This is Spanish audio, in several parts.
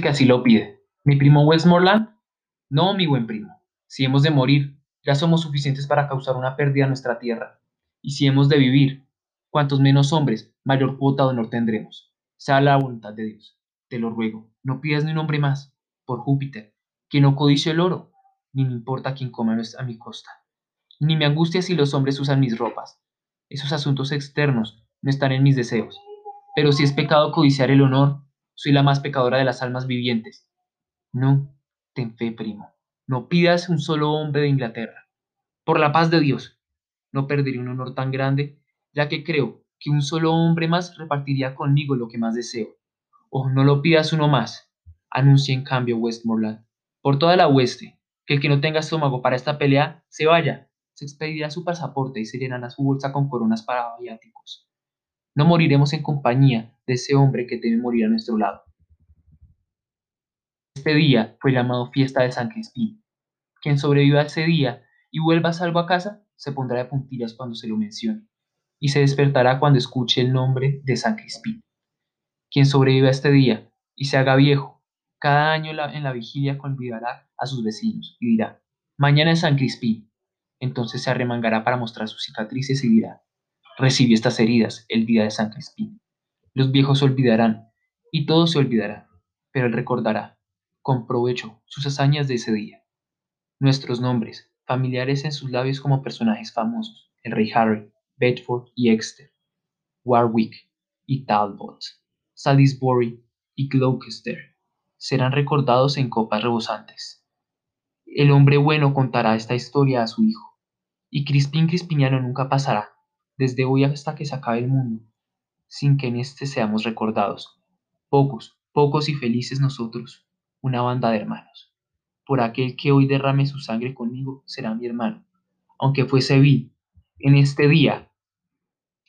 que así lo pide. ¿Mi primo Westmoreland? No, mi buen primo. Si hemos de morir, ya somos suficientes para causar una pérdida a nuestra tierra. Y si hemos de vivir, cuantos menos hombres, mayor cuota de honor tendremos. Sea la voluntad de Dios. Te lo ruego, no pidas ni un hombre más, por Júpiter, que no codicio el oro, ni me importa quién coma a mi costa. Ni me angustia si los hombres usan mis ropas. Esos asuntos externos no están en mis deseos. Pero si es pecado codiciar el honor, soy la más pecadora de las almas vivientes. No, ten fe, primo. No pidas un solo hombre de Inglaterra. Por la paz de Dios, no perderé un honor tan grande, ya que creo que un solo hombre más repartiría conmigo lo que más deseo. O no lo pidas uno más, anuncia en cambio Westmoreland. Por toda la oeste, que el que no tenga estómago para esta pelea, se vaya, se expedirá su pasaporte y se llenará su bolsa con coronas para viáticos. No moriremos en compañía de ese hombre que debe morir a nuestro lado. Este día fue llamado fiesta de San Crispín. Quien sobreviva a ese día y vuelva salvo a casa, se pondrá de puntillas cuando se lo mencione, y se despertará cuando escuche el nombre de San Crispín. Quien sobreviva a este día y se haga viejo, cada año en la vigilia convidará a sus vecinos y dirá, mañana es San Crispín. Entonces se arremangará para mostrar sus cicatrices y dirá, recibí estas heridas el día de San Crispín. Los viejos olvidarán y todo se olvidará, pero él recordará con provecho sus hazañas de ese día. Nuestros nombres, familiares en sus labios como personajes famosos, el rey Harry, Bedford y Exeter, Warwick y Talbot, Salisbury y Gloucester, serán recordados en copas rebosantes. El hombre bueno contará esta historia a su hijo, y Crispín Crispiniano nunca pasará, desde hoy hasta que se acabe el mundo, sin que en éste seamos recordados. Pocos, pocos y felices nosotros, una banda de hermanos. Por aquel que hoy derrame su sangre conmigo será mi hermano, aunque fuese vil. En este día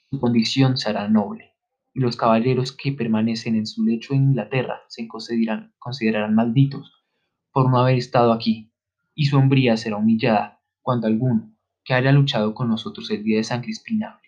su condición será noble, y los caballeros que permanecen en su lecho en Inglaterra se considerarán, considerarán malditos por no haber estado aquí, y su hombría será humillada cuando alguno que haya luchado con nosotros el día de San Crispina